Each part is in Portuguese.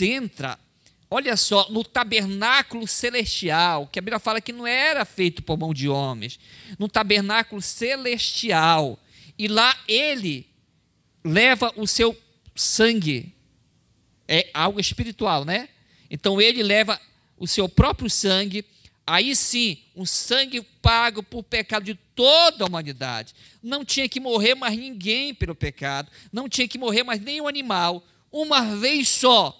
entra, olha só, no tabernáculo celestial, que a Bíblia fala que não era feito por mão de homens, no tabernáculo celestial, e lá ele leva o seu sangue, é algo espiritual, né? Então ele leva o seu próprio sangue, aí sim, um sangue pago por pecado de toda a humanidade. Não tinha que morrer mais ninguém pelo pecado, não tinha que morrer mais nenhum animal, uma vez só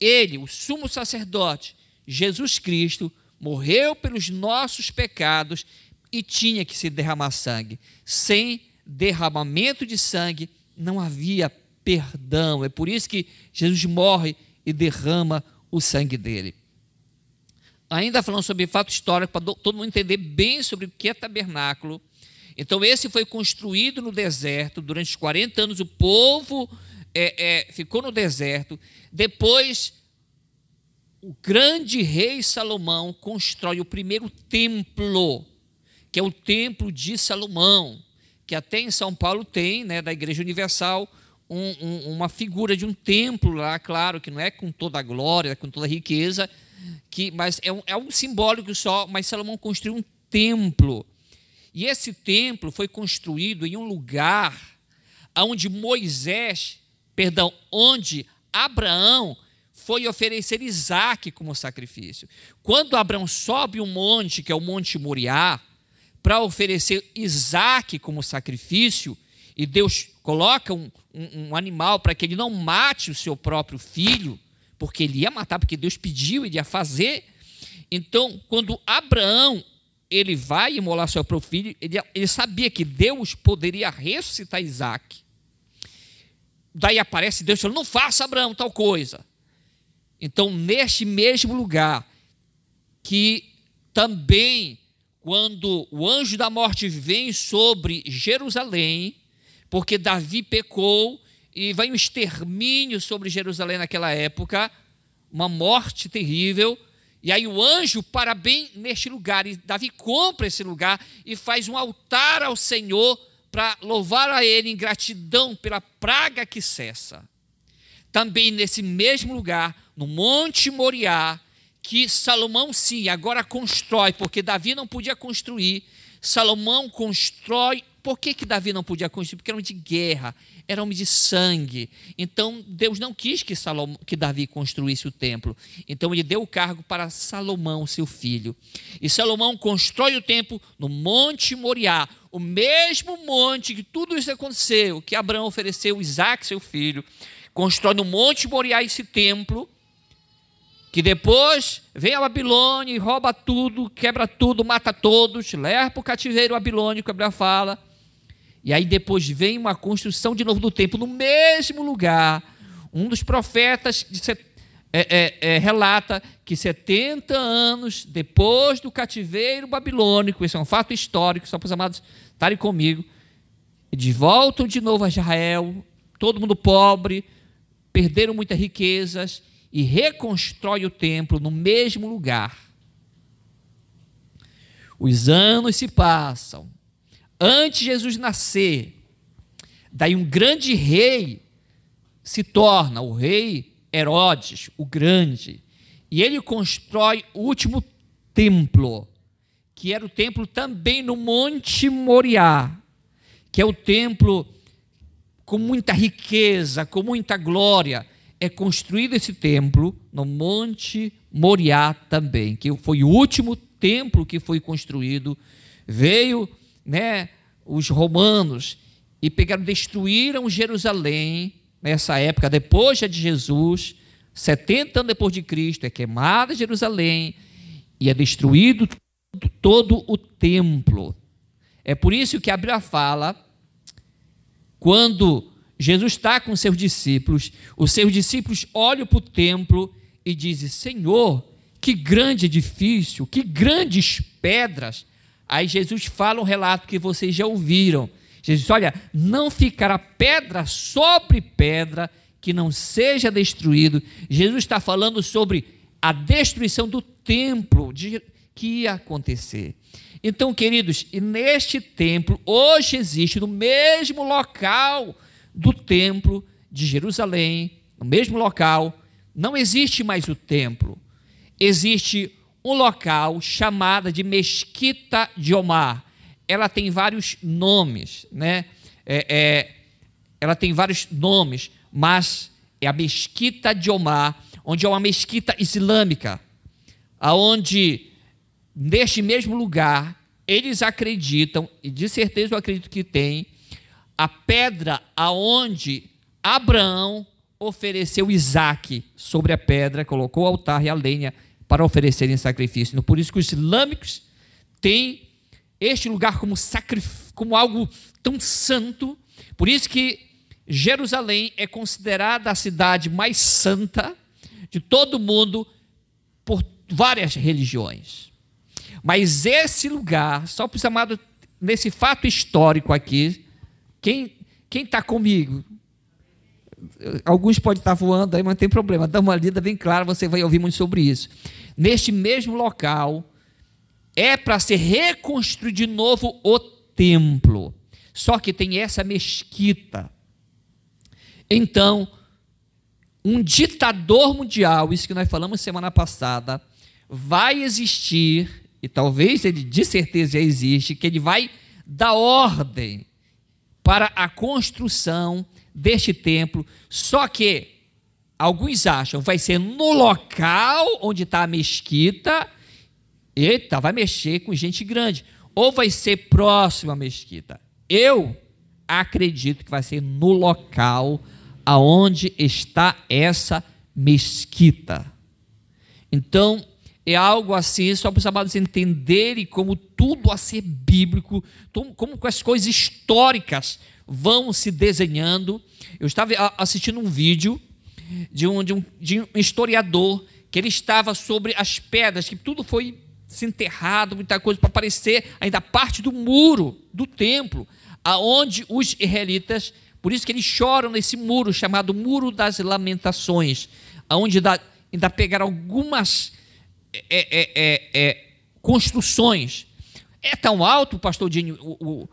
ele, o sumo sacerdote, Jesus Cristo, morreu pelos nossos pecados e tinha que se derramar sangue. Sem derramamento de sangue não havia perdão. É por isso que Jesus morre e derrama o sangue dele. Ainda falando sobre fato histórico, para todo mundo entender bem sobre o que é tabernáculo. Então, esse foi construído no deserto, durante os 40 anos, o povo é, é, ficou no deserto. Depois, o grande rei Salomão constrói o primeiro templo, que é o templo de Salomão, que até em São Paulo tem, né, da Igreja Universal, um, um, uma figura de um templo lá, claro, que não é com toda a glória, com toda a riqueza, que, mas é um, é um simbólico só, mas Salomão construiu um templo. E esse templo foi construído em um lugar onde Moisés perdão, onde Abraão foi oferecer Isaac como sacrifício. Quando Abraão sobe um monte, que é o Monte Moriá, para oferecer Isaac como sacrifício, e Deus coloca um, um, um animal para que ele não mate o seu próprio filho, porque ele ia matar, porque Deus pediu, ele ia fazer. Então, quando Abraão ele vai imolar seu próprio filho, ele, ele sabia que Deus poderia ressuscitar Isaac. Daí aparece Deus falando: não faça Abraão tal coisa. Então, neste mesmo lugar, que também, quando o anjo da morte vem sobre Jerusalém, porque Davi pecou e vai um extermínio sobre Jerusalém naquela época, uma morte terrível. E aí o anjo para bem neste lugar, e Davi compra esse lugar e faz um altar ao Senhor para louvar a Ele em gratidão pela praga que cessa. Também nesse mesmo lugar, no Monte Moriá, que Salomão sim agora constrói, porque Davi não podia construir. Salomão constrói. Por que, que Davi não podia construir? Porque era homem de guerra, era homem de sangue. Então Deus não quis que, Salomão, que Davi construísse o templo. Então ele deu o cargo para Salomão, seu filho. E Salomão constrói o templo no Monte Moriá, o mesmo monte que tudo isso aconteceu, que Abraão ofereceu Isaac, seu filho, constrói no Monte Moriá esse templo, que depois vem a Babilônia e rouba tudo, quebra tudo, mata todos, leva para o cativeiro babilônico, a Bíblia fala. E aí depois vem uma construção de novo do templo no mesmo lugar. Um dos profetas é, é, é, relata que 70 anos depois do cativeiro babilônico, isso é um fato histórico, só para os amados estarem comigo, de voltam de novo a Israel, todo mundo pobre, perderam muitas riquezas e reconstrói o templo no mesmo lugar. Os anos se passam. Antes de Jesus nascer, daí um grande rei se torna o rei Herodes, o Grande, e ele constrói o último templo, que era o templo também no Monte Moriá, que é o templo com muita riqueza, com muita glória. É construído esse templo no Monte Moriá também, que foi o último templo que foi construído. Veio, né, os romanos e pegaram, destruíram Jerusalém nessa época, depois de Jesus, 70 anos depois de Cristo, é queimada Jerusalém e é destruído todo o templo. É por isso que a Bíblia fala, quando Jesus está com seus discípulos, os seus discípulos olham para o templo e dizem: Senhor, que grande edifício, que grandes pedras. Aí Jesus fala um relato que vocês já ouviram Jesus disse: Olha, não ficará pedra sobre pedra que não seja destruído. Jesus está falando sobre a destruição do templo de, que ia acontecer. Então, queridos, neste templo, hoje existe no mesmo local do templo de Jerusalém, no mesmo local, não existe mais o templo, existe um local chamado de Mesquita de Omar. Ela tem vários nomes, né? É, é, ela tem vários nomes, mas é a Mesquita de Omar, onde é uma mesquita islâmica, aonde neste mesmo lugar eles acreditam, e de certeza eu acredito que tem, a pedra aonde Abraão ofereceu Isaac sobre a pedra, colocou o altar e a lenha para oferecerem sacrifício. Por isso que os islâmicos têm este lugar como, como algo tão santo. Por isso que Jerusalém é considerada a cidade mais santa de todo o mundo por várias religiões. Mas esse lugar, só para os amados, nesse fato histórico aqui, quem está comigo? Alguns podem estar voando aí, mas não tem problema. Dá uma lida bem clara, você vai ouvir muito sobre isso. Neste mesmo local, é para ser reconstruído de novo o templo. Só que tem essa mesquita. Então, um ditador mundial, isso que nós falamos semana passada, vai existir, e talvez ele de certeza já existe, que ele vai dar ordem para a construção deste templo, só que alguns acham vai ser no local onde está a mesquita, eita, vai mexer com gente grande, ou vai ser próximo à mesquita. Eu acredito que vai ser no local aonde está essa mesquita. Então, é algo assim, só para os amados entenderem como tudo a ser bíblico, como com as coisas históricas vão se desenhando. Eu estava assistindo um vídeo de um, de um, de um historiador que ele estava sobre as pedras, que tudo foi se enterrado, muita coisa para aparecer ainda parte do muro do templo, aonde os israelitas, por isso que eles choram nesse muro chamado Muro das Lamentações, aonde ainda, ainda pegaram algumas é, é, é, é construções. É tão alto, pastor Dinho, o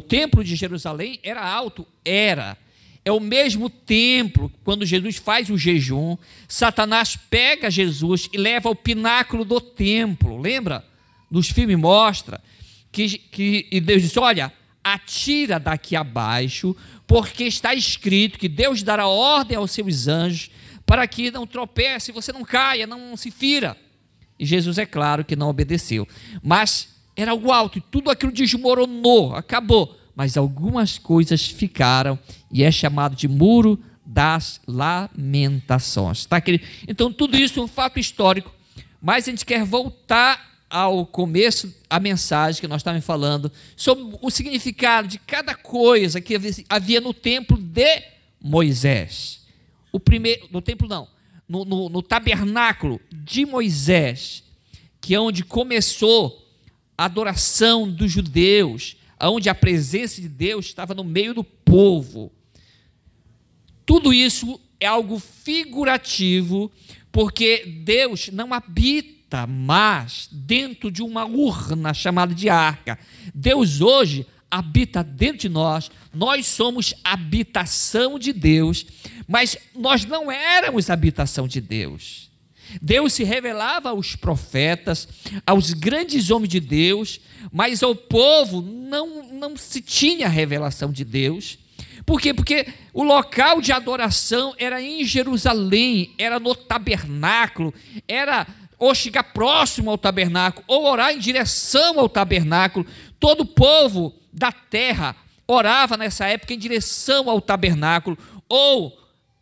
templo de Jerusalém era alto? Era. É o mesmo templo, quando Jesus faz o jejum, Satanás pega Jesus e leva ao pináculo do templo. Lembra? Nos filmes mostra que, que e Deus disse: Olha, atira daqui abaixo, porque está escrito que Deus dará ordem aos seus anjos para que não tropece, você não caia, não se fira. E Jesus, é claro, que não obedeceu. Mas era algo alto e tudo aquilo desmoronou, acabou. Mas algumas coisas ficaram e é chamado de muro das lamentações. Tá, querido? Então, tudo isso é um fato histórico, mas a gente quer voltar ao começo, a mensagem que nós estávamos falando, sobre o significado de cada coisa que havia no templo de Moisés. O primeiro, no templo não, no, no, no tabernáculo de Moisés, que é onde começou adoração dos judeus, onde a presença de Deus estava no meio do povo. Tudo isso é algo figurativo, porque Deus não habita mais dentro de uma urna chamada de arca. Deus hoje habita dentro de nós, nós somos habitação de Deus, mas nós não éramos habitação de Deus. Deus se revelava aos profetas, aos grandes homens de Deus, mas ao povo não, não se tinha revelação de Deus. Por quê? Porque o local de adoração era em Jerusalém, era no tabernáculo, era ou chegar próximo ao tabernáculo, ou orar em direção ao tabernáculo. Todo o povo da terra orava nessa época em direção ao tabernáculo, ou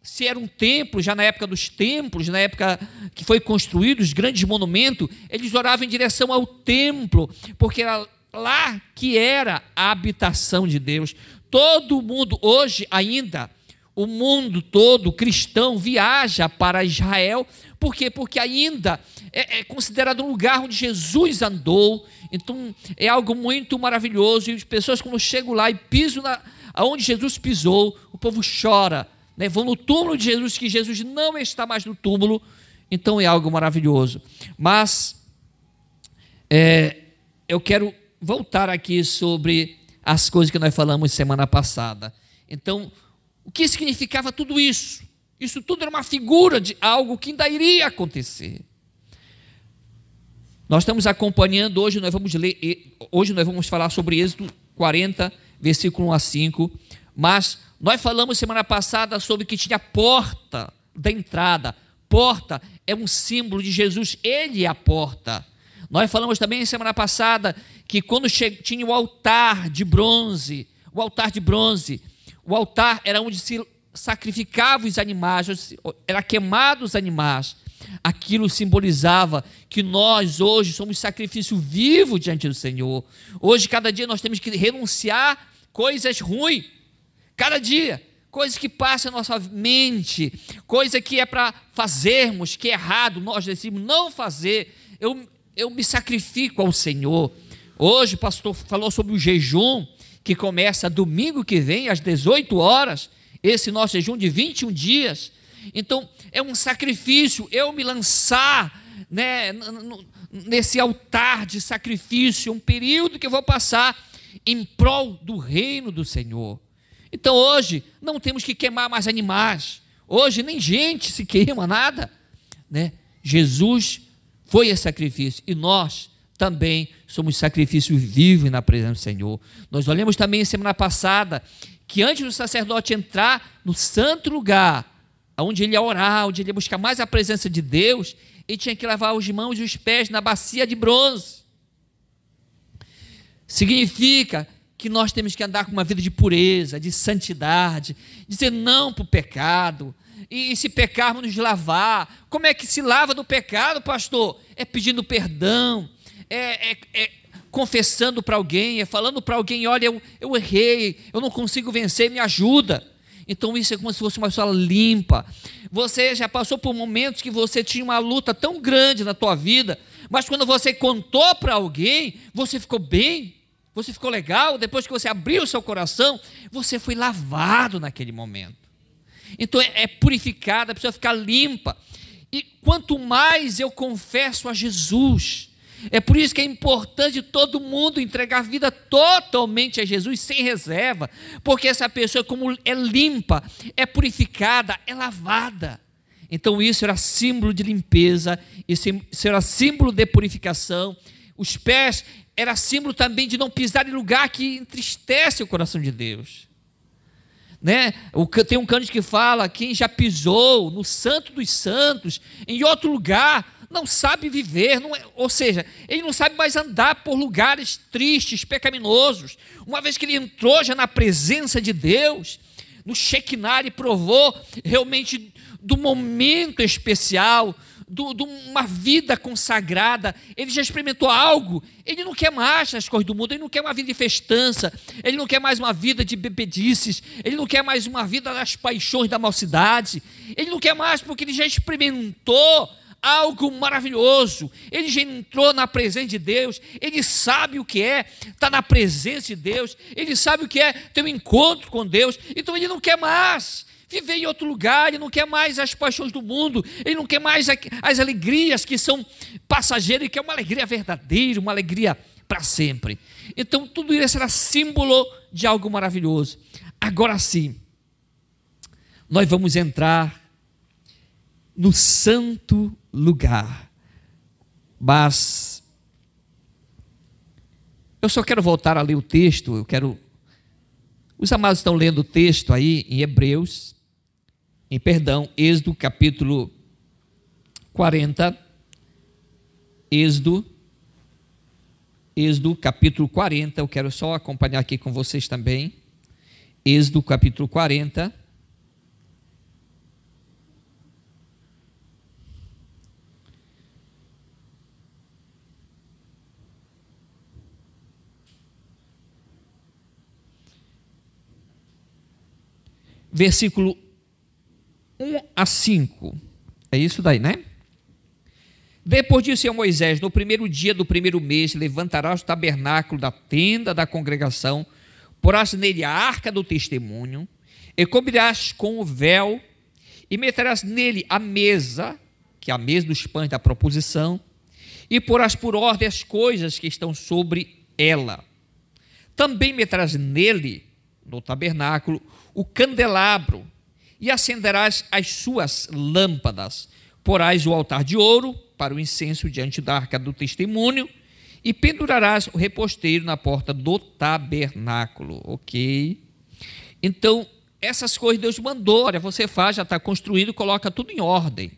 se era um templo, já na época dos templos, na época que foi construído os grandes monumentos, eles oravam em direção ao templo, porque era lá que era a habitação de Deus. Todo mundo, hoje ainda, o mundo todo cristão viaja para Israel, por quê? Porque ainda é, é considerado um lugar onde Jesus andou, então é algo muito maravilhoso, e as pessoas quando chegam lá e pisam na, aonde Jesus pisou, o povo chora, né, vão no túmulo de Jesus, que Jesus não está mais no túmulo, então é algo maravilhoso. Mas é, eu quero voltar aqui sobre as coisas que nós falamos semana passada. Então, o que significava tudo isso? Isso tudo era uma figura de algo que ainda iria acontecer. Nós estamos acompanhando, hoje nós vamos ler, hoje nós vamos falar sobre Êxodo 40, versículo 1 a 5, mas nós falamos semana passada sobre que tinha porta da entrada. Porta é um símbolo de Jesus, ele é a porta. Nós falamos também semana passada que quando tinha o altar de bronze, o altar de bronze, o altar era onde se sacrificava os animais, era queimado os animais. Aquilo simbolizava que nós hoje somos sacrifício vivo diante do Senhor. Hoje, cada dia, nós temos que renunciar coisas ruins. Cada dia, coisas que passam na nossa mente, coisa que é para fazermos, que é errado, nós decidimos não fazer. Eu, eu me sacrifico ao Senhor. Hoje o pastor falou sobre o jejum, que começa domingo que vem, às 18 horas, esse nosso jejum de 21 dias. Então, é um sacrifício eu me lançar né, nesse altar de sacrifício, um período que eu vou passar em prol do reino do Senhor. Então, hoje, não temos que queimar mais animais. Hoje, nem gente se queima, nada. Né? Jesus foi esse sacrifício e nós também somos sacrifícios vivos na presença do Senhor. Nós olhamos também semana passada que antes do sacerdote entrar no santo lugar, onde ele ia orar, onde ele ia buscar mais a presença de Deus, ele tinha que lavar os mãos e os pés na bacia de bronze. Significa que nós temos que andar com uma vida de pureza, de santidade, dizer não para o pecado. E, e se pecarmos, nos lavar. Como é que se lava do pecado, pastor? É pedindo perdão, é, é, é confessando para alguém, é falando para alguém: olha, eu, eu errei, eu não consigo vencer, me ajuda. Então isso é como se fosse uma pessoa limpa. Você já passou por momentos que você tinha uma luta tão grande na tua vida, mas quando você contou para alguém, você ficou bem, você ficou legal, depois que você abriu o seu coração, você foi lavado naquele momento. Então é, é purificada, a pessoa limpa. E quanto mais eu confesso a Jesus, é por isso que é importante todo mundo entregar a vida totalmente a Jesus, sem reserva, porque essa pessoa, como é limpa, é purificada, é lavada. Então, isso era símbolo de limpeza, isso era símbolo de purificação. Os pés era símbolo também de não pisar em lugar que entristece o coração de Deus. Né? Tem um cântico que fala: quem já pisou no Santo dos Santos, em outro lugar, não sabe viver, não é, ou seja, ele não sabe mais andar por lugares tristes, pecaminosos. Uma vez que ele entrou já na presença de Deus, no Shekinah, e provou realmente do momento especial, de uma vida consagrada, ele já experimentou algo, ele não quer mais as coisas do mundo, ele não quer uma vida de festança, ele não quer mais uma vida de bebedices, ele não quer mais uma vida das paixões da mocidade, ele não quer mais porque ele já experimentou algo maravilhoso. Ele já entrou na presença de Deus, ele sabe o que é estar na presença de Deus, ele sabe o que é ter um encontro com Deus, então ele não quer mais viver em outro lugar, ele não quer mais as paixões do mundo, ele não quer mais as alegrias que são passageiras, ele quer uma alegria verdadeira, uma alegria para sempre. Então, tudo isso era símbolo de algo maravilhoso. Agora sim, nós vamos entrar no santo lugar. Mas eu só quero voltar a ler o texto, eu quero. Os amados estão lendo o texto aí em Hebreus, em perdão, Êxodo capítulo 40. Êxodo, Êxodo capítulo 40, eu quero só acompanhar aqui com vocês também. Êxodo capítulo 40. versículo 1 a 5. É isso daí, né? Depois disse a Moisés: No primeiro dia do primeiro mês, levantarás o tabernáculo da tenda da congregação, porás nele a arca do testemunho, e cobrirás com o véu, e meterás nele a mesa, que é a mesa dos pães da proposição, e porás por ordem as coisas que estão sobre ela. Também meterás nele, no tabernáculo, o candelabro e acenderás as suas lâmpadas. Porás o altar de ouro para o incenso diante da arca do testemunho e pendurarás o reposteiro na porta do tabernáculo. Ok? Então, essas coisas Deus mandou, olha, você faz, já está construído, coloca tudo em ordem.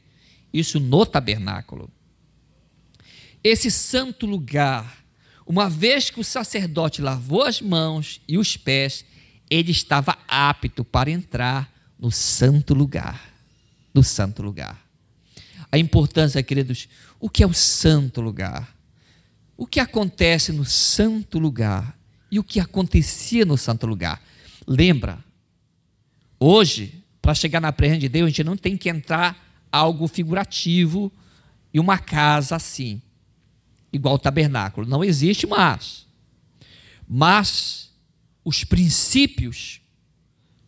Isso no tabernáculo. Esse santo lugar, uma vez que o sacerdote lavou as mãos e os pés, ele estava apto para entrar no santo lugar. No santo lugar. A importância, queridos, o que é o santo lugar? O que acontece no santo lugar e o que acontecia no santo lugar? Lembra, hoje, para chegar na presença de Deus, a gente não tem que entrar algo figurativo e uma casa assim, igual o tabernáculo. Não existe mais. Mas os princípios,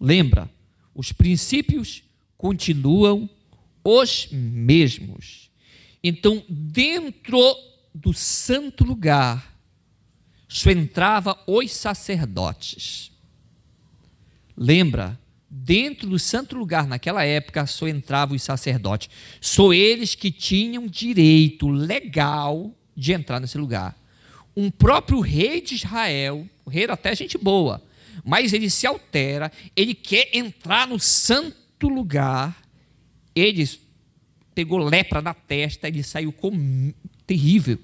lembra, os princípios continuam os mesmos. Então, dentro do santo lugar, só entrava os sacerdotes. Lembra? Dentro do santo lugar, naquela época, só entravam os sacerdotes. Só eles que tinham direito legal de entrar nesse lugar. Um próprio rei de Israel, o rei era até gente boa, mas ele se altera, ele quer entrar no santo lugar. Ele pegou lepra na testa, ele saiu com terrível.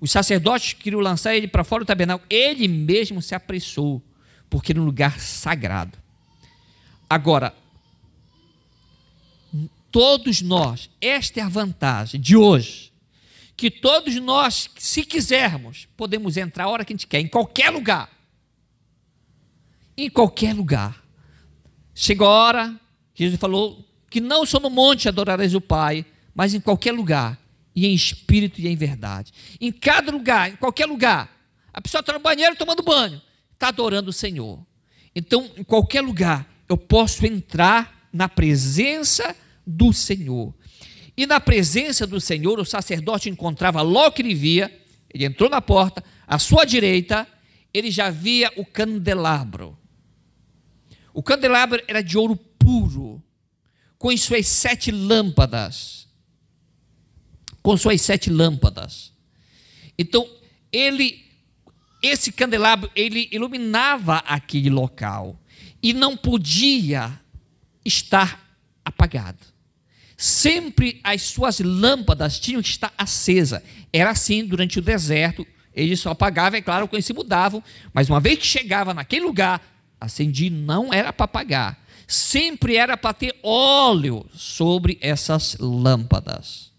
Os sacerdotes queriam lançar ele para fora do tabernáculo, ele mesmo se apressou, porque era um lugar sagrado. Agora, todos nós, esta é a vantagem de hoje, que todos nós, se quisermos, podemos entrar a hora que a gente quer, em qualquer lugar. Em qualquer lugar. Chegou a hora, Jesus falou que não só no monte adorareis o Pai, mas em qualquer lugar, e em espírito e em verdade. Em cada lugar, em qualquer lugar. A pessoa está no banheiro tomando banho, está adorando o Senhor. Então, em qualquer lugar, eu posso entrar na presença do Senhor. E na presença do Senhor, o sacerdote encontrava logo que ele via, ele entrou na porta, à sua direita, ele já via o candelabro. O candelabro era de ouro puro, com suas sete lâmpadas. Com suas sete lâmpadas. Então, ele, esse candelabro, ele iluminava aquele local e não podia estar apagado. Sempre as suas lâmpadas tinham que estar acesas. Era assim durante o deserto. Eles só apagavam, é claro, quando se mudavam. Mas uma vez que chegava naquele lugar, acendi não era para apagar. Sempre era para ter óleo sobre essas lâmpadas.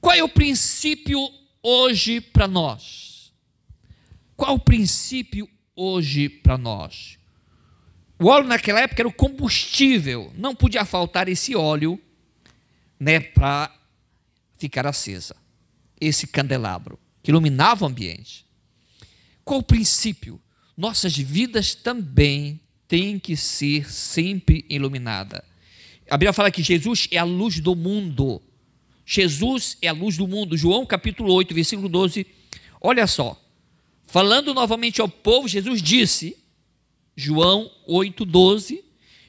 Qual é o princípio hoje para nós? Qual o princípio hoje para nós? O óleo naquela época era o combustível, não podia faltar esse óleo né, para ficar acesa. Esse candelabro que iluminava o ambiente. Qual o princípio? Nossas vidas também têm que ser sempre iluminada. A Bíblia fala que Jesus é a luz do mundo. Jesus é a luz do mundo. João capítulo 8, versículo 12. Olha só. Falando novamente ao povo, Jesus disse: João 8,12,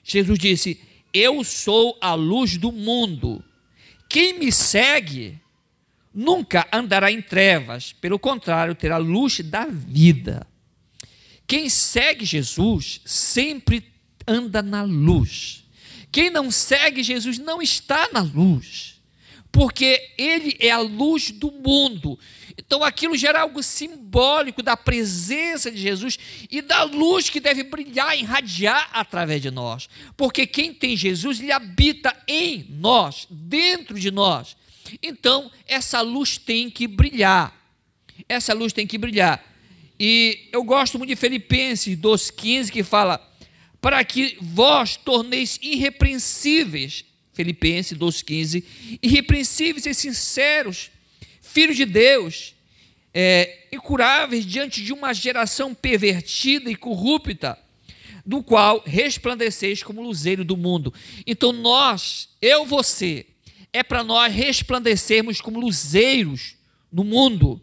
Jesus disse: Eu sou a luz do mundo. Quem me segue nunca andará em trevas, pelo contrário, terá luz da vida. Quem segue Jesus sempre anda na luz. Quem não segue Jesus não está na luz, porque ele é a luz do mundo. Então aquilo gera algo simbólico da presença de Jesus e da luz que deve brilhar, irradiar através de nós. Porque quem tem Jesus, ele habita em nós, dentro de nós. Então essa luz tem que brilhar. Essa luz tem que brilhar. E eu gosto muito de Filipenses 2,15 que fala: para que vós torneis irrepreensíveis, Filipenses 2,15, irrepreensíveis e sinceros filhos de Deus, é, incuráveis diante de uma geração pervertida e corrupta, do qual resplandeceis como luzeiro do mundo. Então nós, eu, você, é para nós resplandecermos como luzeiros no mundo,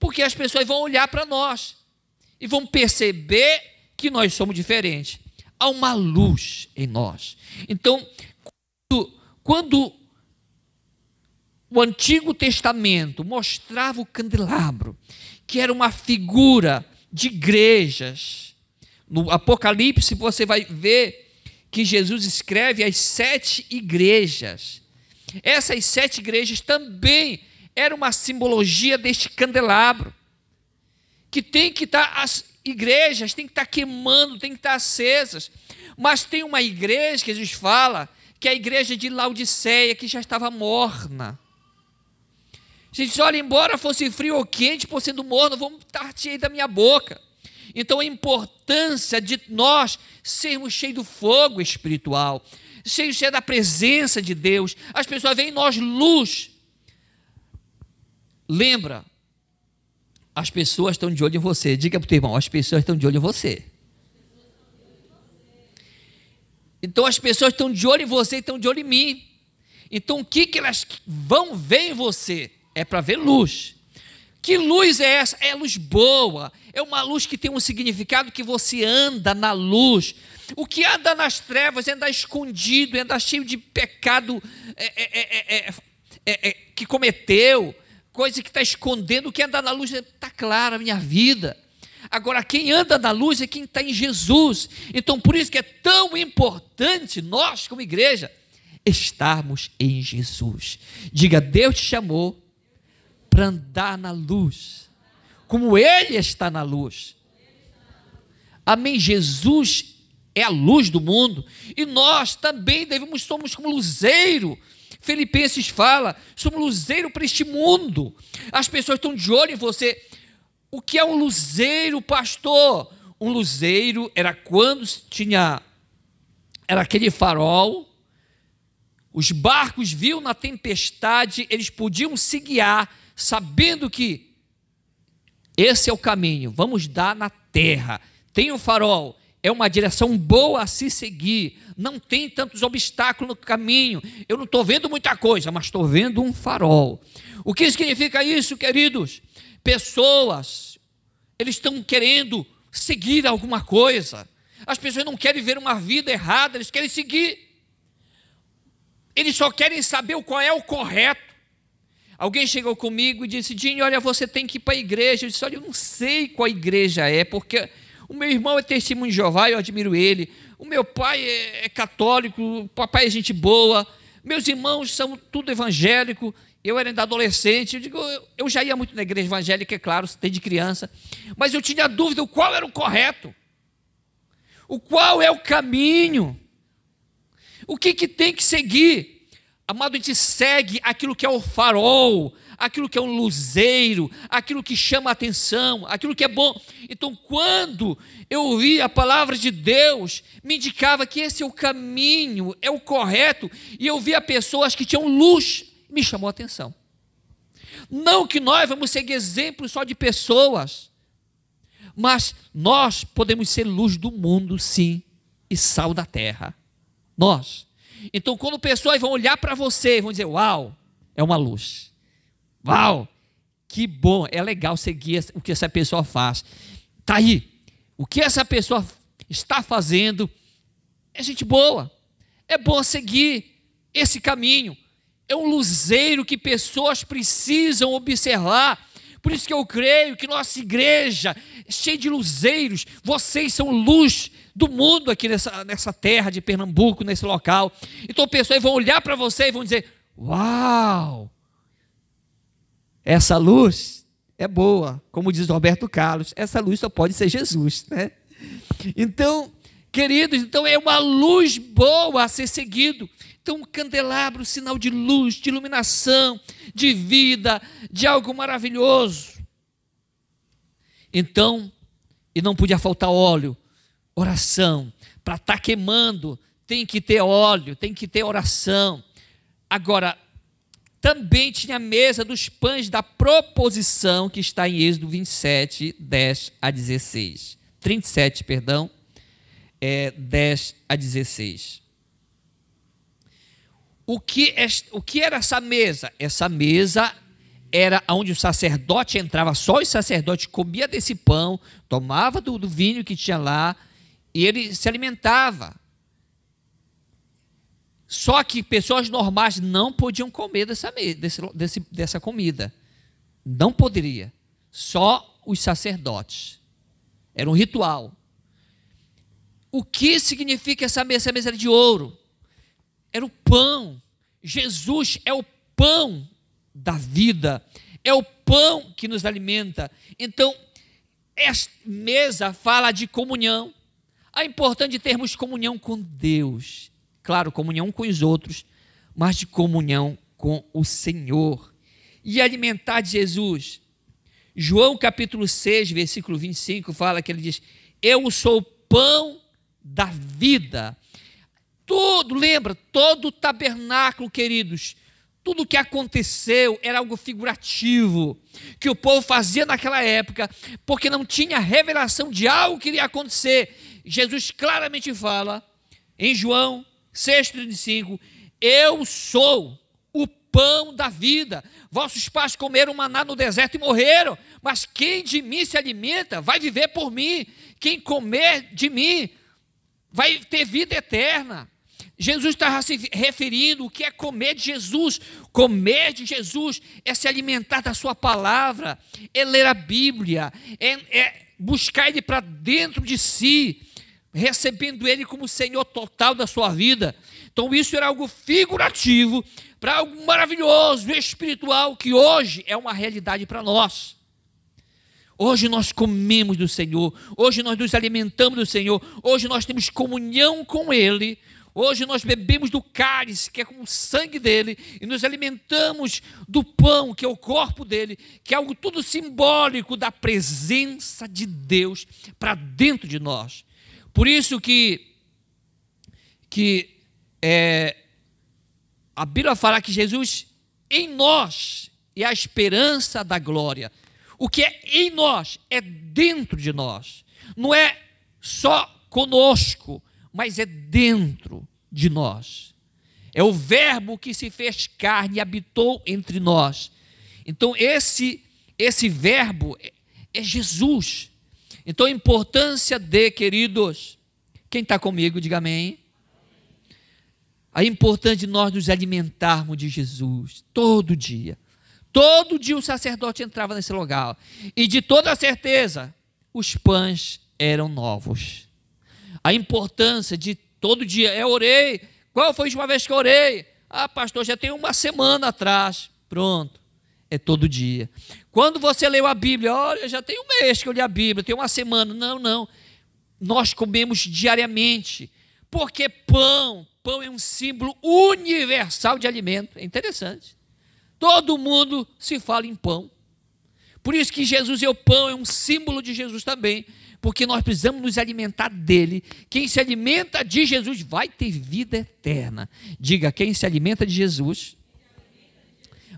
porque as pessoas vão olhar para nós e vão perceber que nós somos diferentes. há uma luz em nós. Então, quando, quando o Antigo Testamento mostrava o candelabro, que era uma figura de igrejas. No Apocalipse você vai ver que Jesus escreve as sete igrejas. Essas sete igrejas também eram uma simbologia deste candelabro, que tem que estar, tá, as igrejas têm que estar tá queimando, têm que estar tá acesas. Mas tem uma igreja que Jesus fala, que é a igreja de Laodiceia, que já estava morna. Gente, olha, embora fosse frio ou quente, por sendo morno, vamos partir da minha boca. Então a importância de nós sermos cheios do fogo espiritual, cheios, cheios da presença de Deus. As pessoas veem em nós luz. Lembra, as pessoas estão de olho em você. Diga para o teu irmão, as pessoas estão de olho em você. Então as pessoas estão de olho em você e estão de olho em mim. Então o que, que elas vão ver em você? é para ver luz. Que luz é essa? É luz boa, é uma luz que tem um significado que você anda na luz. O que anda nas trevas é andar escondido, é andar cheio de pecado é, é, é, que cometeu, coisa que está escondendo. O que anda na luz está claro a minha vida. Agora, quem anda na luz é quem está em Jesus. Então, por isso que é tão importante nós, como igreja, estarmos em Jesus. Diga, Deus te chamou para andar na luz, como Ele está na luz. Amém? Jesus é a luz do mundo e nós também devemos somos como luzeiro. Filipenses fala, somos luzeiro para este mundo. As pessoas estão de olho em você. O que é um luzeiro, pastor? Um luzeiro era quando tinha era aquele farol. Os barcos viam na tempestade, eles podiam se guiar sabendo que esse é o caminho, vamos dar na terra. Tem o farol, é uma direção boa a se seguir, não tem tantos obstáculos no caminho. Eu não estou vendo muita coisa, mas estou vendo um farol. O que significa isso, queridos? Pessoas, eles estão querendo seguir alguma coisa. As pessoas não querem ver uma vida errada, eles querem seguir. Eles só querem saber qual é o correto. Alguém chegou comigo e disse: Dinho, olha, você tem que ir para a igreja. Eu disse: Olha, eu não sei qual igreja é, porque o meu irmão é testemunho de Jeová, eu admiro ele. O meu pai é, é católico, o papai é gente boa. Meus irmãos são tudo evangélico. Eu era ainda adolescente, eu, digo, eu já ia muito na igreja evangélica, é claro, desde criança, mas eu tinha dúvida qual era o correto, o qual é o caminho, o que, que tem que seguir. Amado, a gente segue aquilo que é o farol, aquilo que é um luzeiro, aquilo que chama a atenção, aquilo que é bom. Então, quando eu ouvi a palavra de Deus, me indicava que esse é o caminho, é o correto, e eu via pessoas que tinham luz, me chamou a atenção. Não que nós vamos seguir exemplos só de pessoas, mas nós podemos ser luz do mundo, sim, e sal da terra. Nós. Então, quando pessoas vão olhar para você, vão dizer: Uau, é uma luz. Uau, que bom, é legal seguir o que essa pessoa faz. Está aí. O que essa pessoa está fazendo é gente boa. É bom seguir esse caminho. É um luzeiro que pessoas precisam observar. Por isso que eu creio que nossa igreja é cheia de luzeiros. Vocês são luz do mundo aqui nessa, nessa terra de Pernambuco, nesse local. Então pessoas vão olhar para você e vão dizer: Uau! Essa luz é boa, como diz Roberto Carlos, essa luz só pode ser Jesus, né? Então, queridos, então é uma luz boa a ser seguido. Então, um candelabro, sinal de luz, de iluminação, de vida, de algo maravilhoso. Então, e não podia faltar óleo oração. Para estar tá queimando, tem que ter óleo, tem que ter oração. Agora, também tinha a mesa dos pães da proposição, que está em Êxodo 27, 10 a 16. 37, perdão, é, 10 a 16. O que, o que era essa mesa? Essa mesa era onde o sacerdote entrava, só o sacerdote comia desse pão, tomava do, do vinho que tinha lá, E ele se alimentava. Só que pessoas normais não podiam comer dessa, desse, desse, dessa comida. Não poderia. Só os sacerdotes. Era um ritual. O que significa essa mesa? Essa mesa era de ouro. Era o pão. Jesus é o pão da vida. É o pão que nos alimenta. Então, esta mesa fala de comunhão. É importante termos comunhão com Deus. Claro, comunhão com os outros, mas de comunhão com o Senhor. E alimentar de Jesus. João capítulo 6, versículo 25, fala que ele diz: Eu sou o pão da vida. Todo, lembra, todo o tabernáculo, queridos, tudo o que aconteceu era algo figurativo, que o povo fazia naquela época, porque não tinha revelação de algo que iria acontecer. Jesus claramente fala, em João 6,35, Eu sou o pão da vida. Vossos pais comeram maná no deserto e morreram, mas quem de mim se alimenta vai viver por mim. Quem comer de mim vai ter vida eterna. Jesus estava se referindo o que é comer de Jesus. Comer de Jesus é se alimentar da Sua palavra, é ler a Bíblia, é, é buscar Ele para dentro de si, recebendo Ele como Senhor total da sua vida. Então, isso era algo figurativo para algo maravilhoso, espiritual, que hoje é uma realidade para nós. Hoje nós comemos do Senhor, hoje nós nos alimentamos do Senhor, hoje nós temos comunhão com Ele, hoje nós bebemos do cálice, que é com o sangue dele, e nos alimentamos do pão, que é o corpo dele, que é algo tudo simbólico da presença de Deus para dentro de nós. Por isso que, que é, a Bíblia fala que Jesus em nós é a esperança da glória. O que é em nós é dentro de nós. Não é só conosco, mas é dentro de nós. É o Verbo que se fez carne e habitou entre nós. Então, esse, esse Verbo é, é Jesus. Então, a importância de, queridos, quem está comigo, diga amém. A importância de nós nos alimentarmos de Jesus todo dia. Todo dia o sacerdote entrava nesse lugar. E de toda certeza, os pães eram novos. A importância de todo dia. Eu orei. Qual foi a última vez que eu orei? Ah, pastor, já tem uma semana atrás. Pronto. É todo dia. Quando você leu a Bíblia, olha, já tem um mês que eu li a Bíblia, tem uma semana. Não, não. Nós comemos diariamente. Porque pão, pão é um símbolo universal de alimento. É interessante. Todo mundo se fala em pão. Por isso que Jesus é o pão, é um símbolo de Jesus também, porque nós precisamos nos alimentar dele. Quem se alimenta de Jesus vai ter vida eterna. Diga, quem se alimenta de Jesus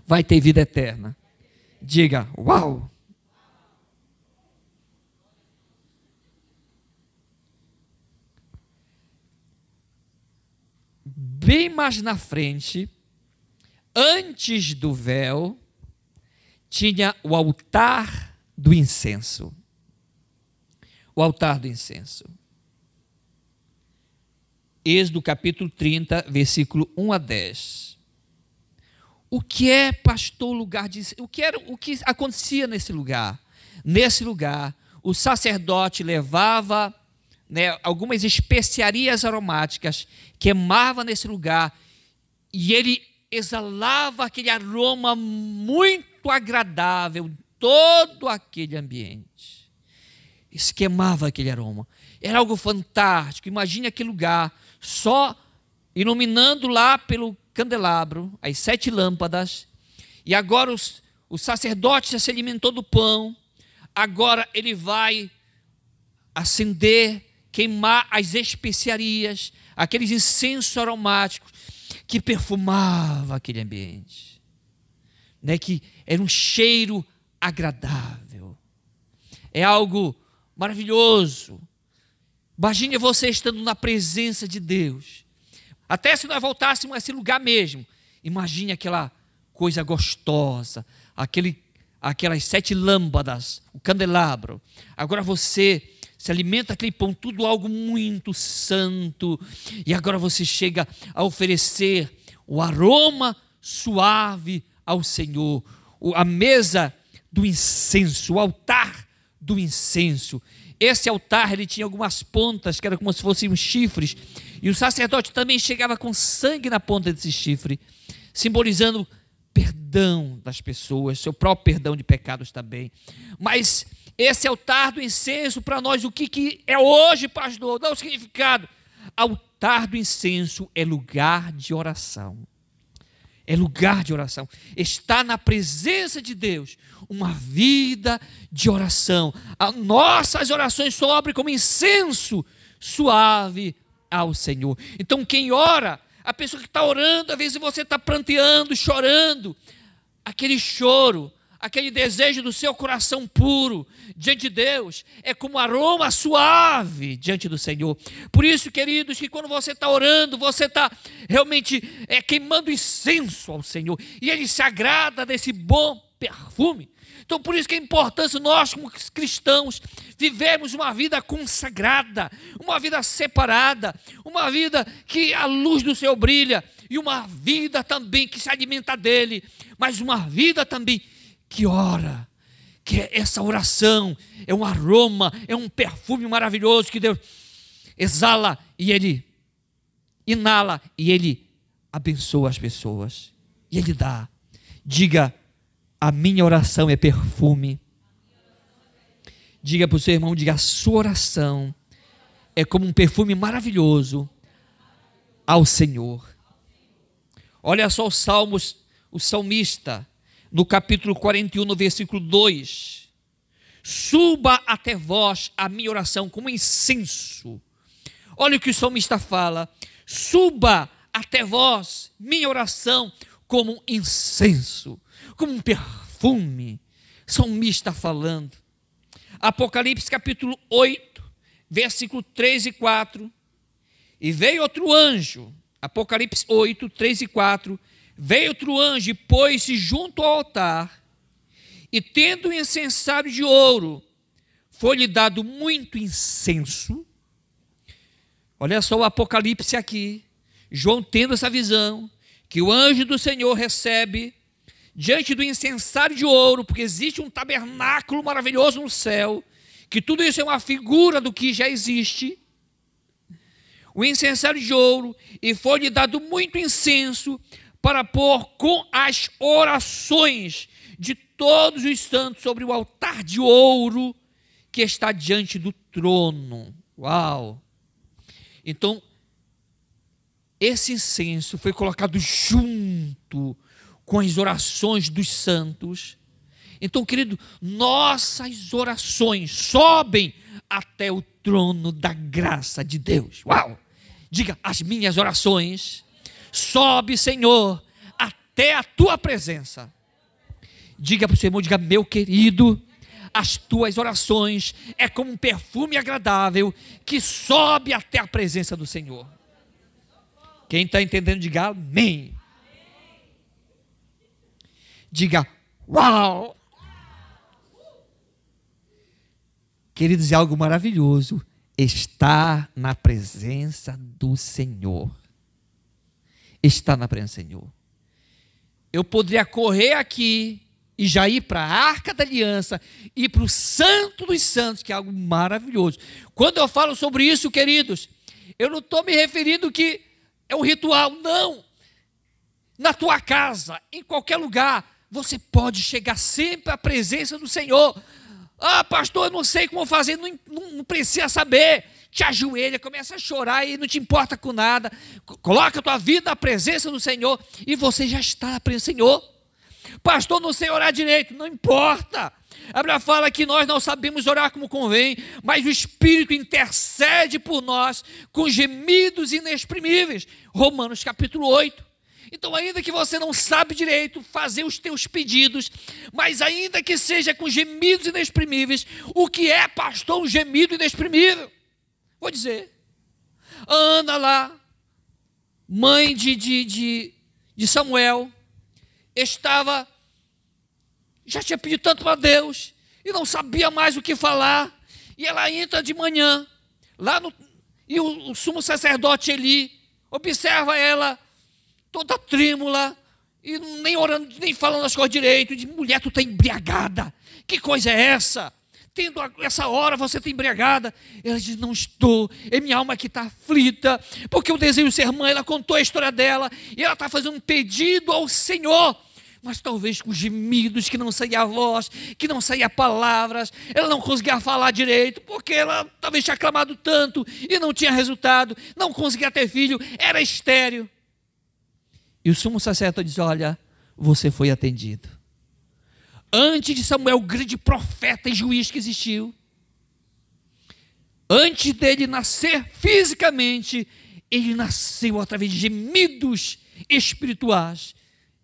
vai ter vida eterna. Diga, uau! Bem mais na frente, antes do véu, tinha o altar do incenso. O altar do incenso. Êxodo capítulo 30, versículo 1 a 10. O que é, pastor, lugar de. O que, era, o que acontecia nesse lugar? Nesse lugar, o sacerdote levava né, algumas especiarias aromáticas, queimava nesse lugar, e ele exalava aquele aroma muito agradável, todo aquele ambiente. Esquemava aquele aroma. Era algo fantástico. Imagine aquele lugar só iluminando lá pelo candelabro, as sete lâmpadas. E agora os, o sacerdote já se alimentou do pão. Agora ele vai acender, queimar as especiarias, aqueles incensos aromáticos que perfumava aquele ambiente, né? que era um cheiro agradável. É algo maravilhoso. Imagine você estando na presença de Deus. Até se nós voltássemos a esse lugar mesmo, imagine aquela coisa gostosa, aquele, aquelas sete lâmpadas, o candelabro. Agora você se alimenta aquele pão, tudo algo muito santo, e agora você chega a oferecer o aroma suave ao Senhor, a mesa do incenso, o altar do incenso. Esse altar ele tinha algumas pontas que eram como se fossem chifres, e o sacerdote também chegava com sangue na ponta desse chifre, simbolizando perdão das pessoas, seu próprio perdão de pecados também. Mas esse altar do incenso para nós, o que, que é hoje, pastor? Dá o significado. Altar do incenso é lugar de oração. É lugar de oração. Está na presença de Deus uma vida de oração. As nossas orações sobem como incenso suave ao Senhor. Então, quem ora, a pessoa que está orando, às vezes você está pranteando, chorando, aquele choro, aquele desejo do seu coração puro diante de Deus, é como aroma suave diante do Senhor. Por isso, queridos, que quando você está orando, você está realmente é, queimando incenso ao Senhor, e Ele se agrada desse bom perfume. Então, por isso que é importante nós, como cristãos, vivermos uma vida consagrada, uma vida separada, uma vida que a luz do Senhor brilha, e uma vida também que se alimenta dele, mas uma vida também que ora, que é essa oração é um aroma, é um perfume maravilhoso que Deus exala e Ele inala e Ele abençoa as pessoas e Ele dá. Diga, a minha oração é perfume. Diga para o seu irmão, diga, a sua oração é como um perfume maravilhoso ao Senhor. Olha só os salmos, o salmista no capítulo 41, no versículo 2. Suba até vós a minha oração como incenso. Olha o que o salmista fala. Suba até vós minha oração como incenso, como um perfume. Salmista falando. Apocalipse capítulo 8, versículo 3 e 4. E veio outro anjo, Apocalipse 8, 3 e 4 Veio outro anjo e pôs-se junto ao altar, e tendo um incensário de ouro, foi-lhe dado muito incenso. Olha só o Apocalipse aqui. João tendo essa visão, que o anjo do Senhor recebe diante do incensário de ouro, porque existe um tabernáculo maravilhoso no céu, que tudo isso é uma figura do que já existe. O incensário de ouro, e foi-lhe dado muito incenso, para pôr com as orações de todos os santos sobre o altar de ouro que está diante do trono. Uau! Então, esse incenso foi colocado junto com as orações dos santos. Então, querido, nossas orações sobem até o trono da graça de Deus. Uau! Diga, as minhas orações Sobe, Senhor, até a tua presença. Diga para o seu irmão, diga, meu querido, as tuas orações é como um perfume agradável que sobe até a presença do Senhor. Quem está entendendo, diga amém. Diga, uau! Queridos, é algo maravilhoso estar na presença do Senhor está na presença do Senhor. Eu poderia correr aqui e já ir para a arca da aliança, ir para o santo dos santos, que é algo maravilhoso. Quando eu falo sobre isso, queridos, eu não estou me referindo que é um ritual, não. Na tua casa, em qualquer lugar, você pode chegar sempre à presença do Senhor. Ah, pastor, eu não sei como fazer, não, não, não precisa saber te ajoelha, começa a chorar e não te importa com nada. Coloca a tua vida na presença do Senhor e você já está na presença do Senhor. Pastor, não sei orar direito, não importa. A Bíblia fala que nós não sabemos orar como convém, mas o Espírito intercede por nós com gemidos inexprimíveis. Romanos capítulo 8. Então, ainda que você não sabe direito fazer os teus pedidos, mas ainda que seja com gemidos inexprimíveis, o que é, pastor, um gemido inexprimível? Vou dizer. Ana lá, mãe de, de, de, de Samuel, estava, já tinha pedido tanto para Deus, e não sabia mais o que falar. E ela entra de manhã, lá no. E o, o sumo sacerdote Eli observa ela, toda trêmula, e nem orando, nem falando as coisas direito. Diz: mulher, tu está embriagada. Que coisa é essa? Tendo essa hora você está embriagada. Ela diz: Não estou, é minha alma que está aflita, porque eu desejo ser mãe. Ela contou a história dela e ela está fazendo um pedido ao Senhor mas talvez com gemidos, que não saía voz, que não saía palavras, ela não conseguia falar direito, porque ela talvez tinha clamado tanto e não tinha resultado, não conseguia ter filho, era estéreo. E o sumo sacerdote diz: Olha, você foi atendido. Antes de Samuel, o grande profeta e juiz que existiu, antes dele nascer fisicamente, ele nasceu através de gemidos espirituais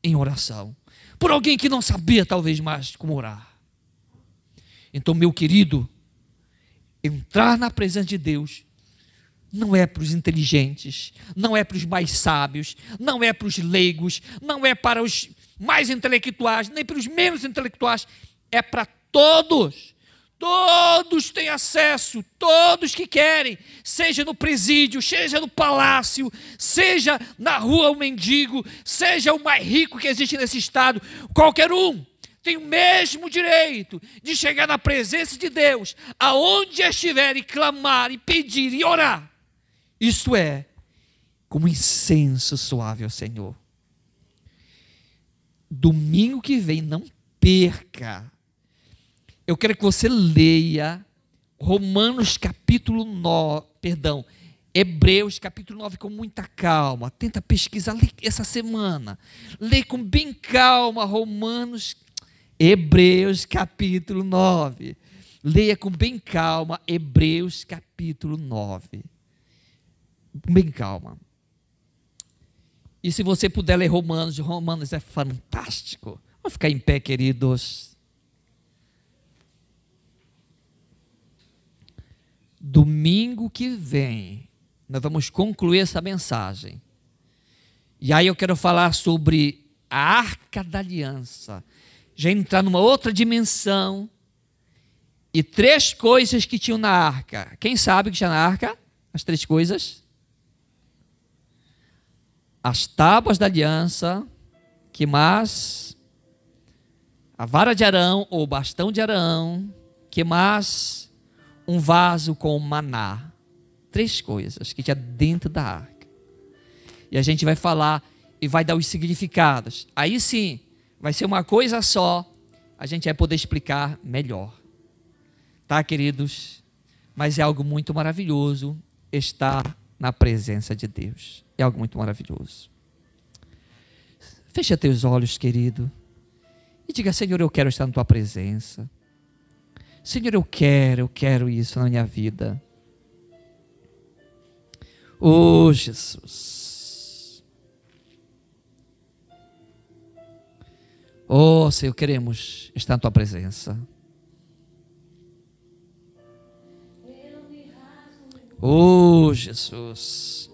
em oração por alguém que não sabia talvez mais como orar. Então, meu querido, entrar na presença de Deus não é para os inteligentes, não é para os mais sábios, não é para os leigos, não é para os mais intelectuais, nem para os menos intelectuais, é para todos. Todos têm acesso, todos que querem, seja no presídio, seja no palácio, seja na rua o mendigo, seja o mais rico que existe nesse estado, qualquer um tem o mesmo direito de chegar na presença de Deus, aonde estiver e clamar e pedir e orar. Isto é, como incenso suave ao Senhor. Domingo que vem, não perca eu quero que você leia Romanos capítulo 9, perdão, Hebreus capítulo 9 com muita calma. Tenta pesquisar essa semana. Lê com bem calma Romanos, Hebreus capítulo 9. Leia com bem calma Hebreus capítulo 9. Bem calma. E se você puder ler Romanos, Romanos é fantástico. Vamos ficar em pé, queridos. Domingo que vem, nós vamos concluir essa mensagem. E aí eu quero falar sobre a arca da aliança. Já entrar numa outra dimensão. E três coisas que tinham na arca. Quem sabe que tinha na arca? As três coisas? As tábuas da aliança. Que mais? A vara de Arão ou bastão de Arão. Que mais? um vaso com maná. Três coisas que tinha dentro da arca. E a gente vai falar e vai dar os significados. Aí sim, vai ser uma coisa só, a gente vai poder explicar melhor. Tá, queridos? Mas é algo muito maravilhoso estar na presença de Deus. É algo muito maravilhoso. Fecha teus olhos, querido, e diga: Senhor, eu quero estar na tua presença. Senhor, eu quero, eu quero isso na minha vida. Oh, Jesus. Oh, Senhor, queremos estar na tua presença. Oh, Jesus.